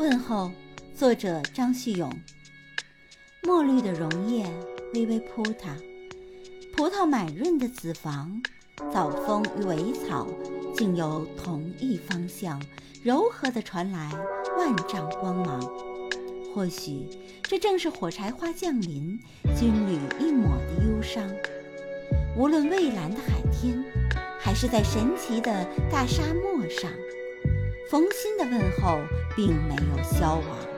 问候，作者张旭勇。墨绿的榕叶微微扑它，葡萄满润的子房，早风与苇草竟由同一方向柔和地传来万丈光芒。或许这正是火柴花降临，军旅一抹的忧伤。无论蔚蓝的海天，还是在神奇的大沙漠上，冯鑫的问候并没有消亡。